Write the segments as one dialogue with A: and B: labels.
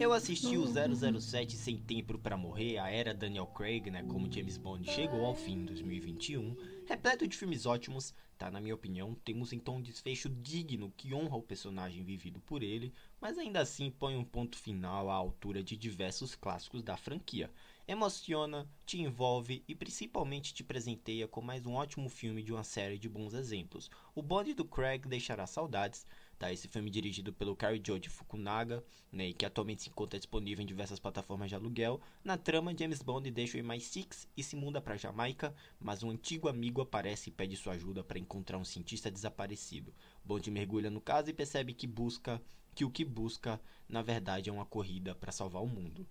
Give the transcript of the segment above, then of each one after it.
A: Eu assisti o 007 Sem Tempo para Morrer, a era Daniel Craig, né, como James Bond chegou ao fim em 2021, repleto de filmes ótimos, tá? Na minha opinião, temos então um desfecho digno que honra o personagem vivido por ele, mas ainda assim põe um ponto final à altura de diversos clássicos da franquia. Emociona, te envolve e principalmente te presenteia com mais um ótimo filme de uma série de bons exemplos. O Bond do Craig deixará saudades, Tá, esse filme dirigido pelo Kari Joji Fukunaga, né, que atualmente se encontra disponível em diversas plataformas de aluguel. Na trama, James Bond deixa o MI6 e se muda para Jamaica, mas um antigo amigo aparece e pede sua ajuda para encontrar um cientista desaparecido. Bond mergulha no caso e percebe que busca que o que busca, na verdade, é uma corrida para salvar o mundo.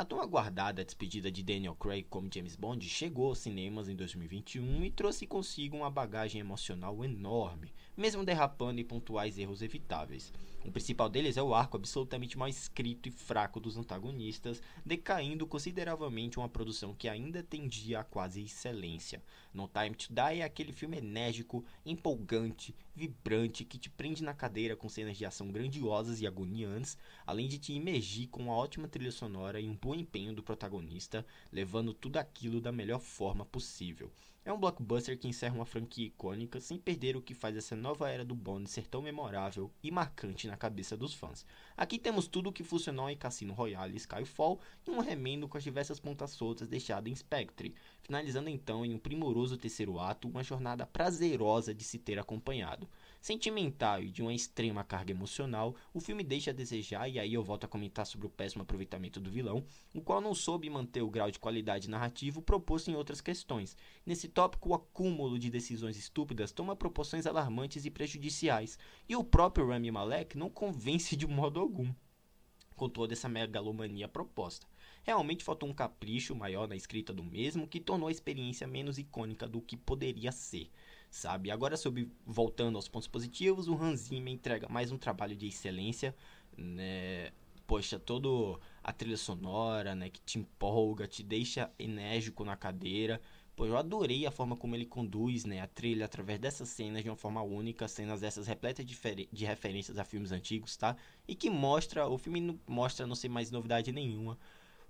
A: A tão aguardada despedida de Daniel Craig como James Bond chegou aos cinemas em 2021 e trouxe consigo uma bagagem emocional enorme, mesmo derrapando em pontuais erros evitáveis. O principal deles é o arco absolutamente mal escrito e fraco dos antagonistas, decaindo consideravelmente uma produção que ainda tendia a quase excelência. No Time to Die é aquele filme enérgico, empolgante, vibrante, que te prende na cadeira com cenas de ação grandiosas e agoniantes, além de te imergir com uma ótima trilha sonora e um bom empenho do protagonista, levando tudo aquilo da melhor forma possível. É um blockbuster que encerra uma franquia icônica sem perder o que faz essa nova era do Bond ser tão memorável e marcante na cabeça dos fãs. Aqui temos tudo o que funcionou em Cassino Royale e Skyfall e um remendo com as diversas pontas soltas deixadas em Spectre, finalizando então em um primoroso terceiro ato, uma jornada prazerosa de se ter acompanhado. Sentimental e de uma extrema carga emocional, o filme deixa a desejar, e aí eu volto a comentar sobre o péssimo aproveitamento do vilão, o qual não soube manter o grau de qualidade narrativo proposto em outras questões. Nesse tópico, o acúmulo de decisões estúpidas toma proporções alarmantes e prejudiciais, e o próprio Rami Malek não convence de modo algum com toda essa megalomania proposta. Realmente faltou um capricho maior na escrita do mesmo, que tornou a experiência menos icônica do que poderia ser sabe? Agora, sobre voltando aos pontos positivos, o Hans Zimmer entrega mais um trabalho de excelência, né? Poxa, todo a trilha sonora, né, que te empolga, te deixa enérgico na cadeira. Pô, eu adorei a forma como ele conduz, né, a trilha através dessas cenas de uma forma única, cenas dessas repletas de, de referências a filmes antigos, tá? E que mostra, o filme não, mostra não ser mais novidade nenhuma,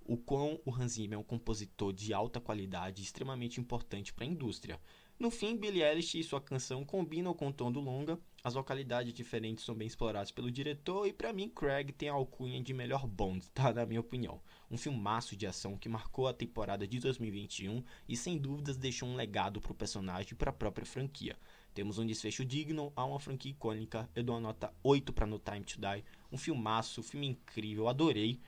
A: o quão o Hans Zimmer é um compositor de alta qualidade extremamente importante para a indústria. No fim, Billie Eilish e sua canção combinam com o tom do longa, as localidades diferentes são bem exploradas pelo diretor e para mim Craig tem a alcunha de melhor Bond, tá? Na minha opinião. Um filmaço de ação que marcou a temporada de 2021 e sem dúvidas deixou um legado pro personagem e para a própria franquia. Temos um desfecho digno a uma franquia icônica, eu dou uma nota 8 para No Time to Die, um filmaço, um filme incrível, adorei.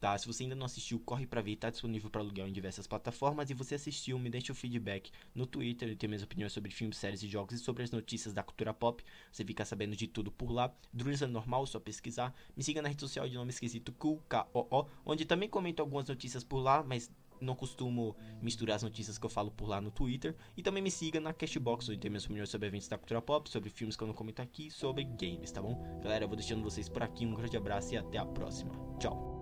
A: Tá? Se você ainda não assistiu, corre pra ver, tá disponível para aluguel em diversas plataformas. E você assistiu, me deixa o feedback no Twitter, eu tenho minhas opiniões sobre filmes, séries e jogos e sobre as notícias da cultura pop. Você fica sabendo de tudo por lá. Druisa normal, só pesquisar. Me siga na rede social de nome esquisito Cool, K-O-O, onde também comento algumas notícias por lá, mas não costumo misturar as notícias que eu falo por lá no Twitter. E também me siga na Cashbox, onde tem minhas opiniões sobre eventos da cultura pop, sobre filmes que eu não comento aqui, sobre games, tá bom? Galera, eu vou deixando vocês por aqui. Um grande abraço e até a próxima. Tchau.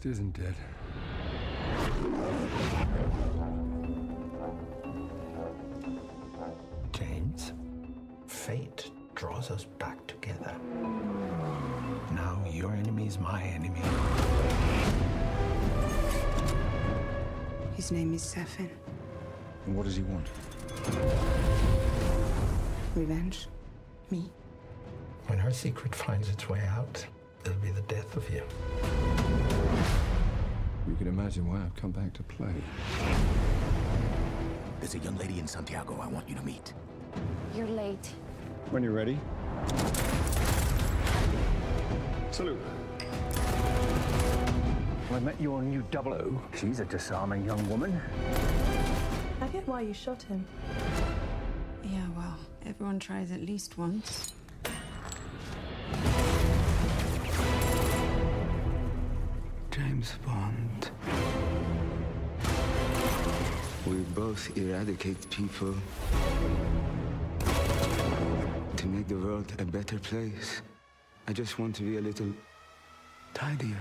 B: The past isn't dead.
C: James, fate draws us back together. Now your enemy is my enemy.
D: His name is Safin.
B: And what does he want?
D: Revenge? Me?
C: When her secret finds its way out, it'll be the death of you.
B: You can imagine why I've come back to play.
E: There's a young lady in Santiago I want you to meet.
F: You're late.
B: When you're ready. Salute.
G: I met your new double O. She's a disarming young woman.
H: I get why you shot him.
D: Yeah, well, everyone tries at least once.
B: James Bond.
I: We both eradicate people to make the world a better place. I just want to be a little tidier.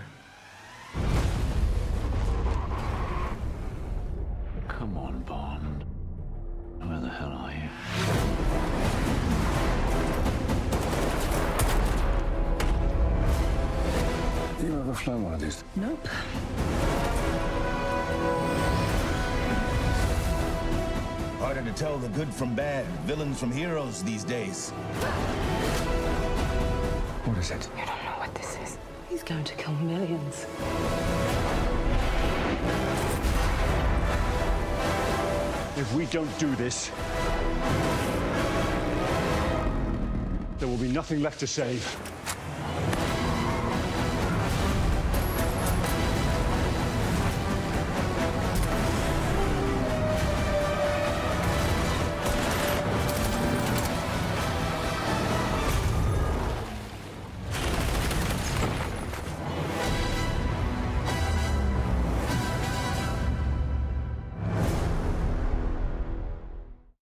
G: Come on, Bond. Where the hell are you?
I: Ever flown one of these?
D: Nope.
E: Harder to tell the good from bad, villains from heroes these days.
I: What is it?
J: You don't know what this is.
D: He's going to kill millions.
F: If we don't do this, there will be nothing left to save.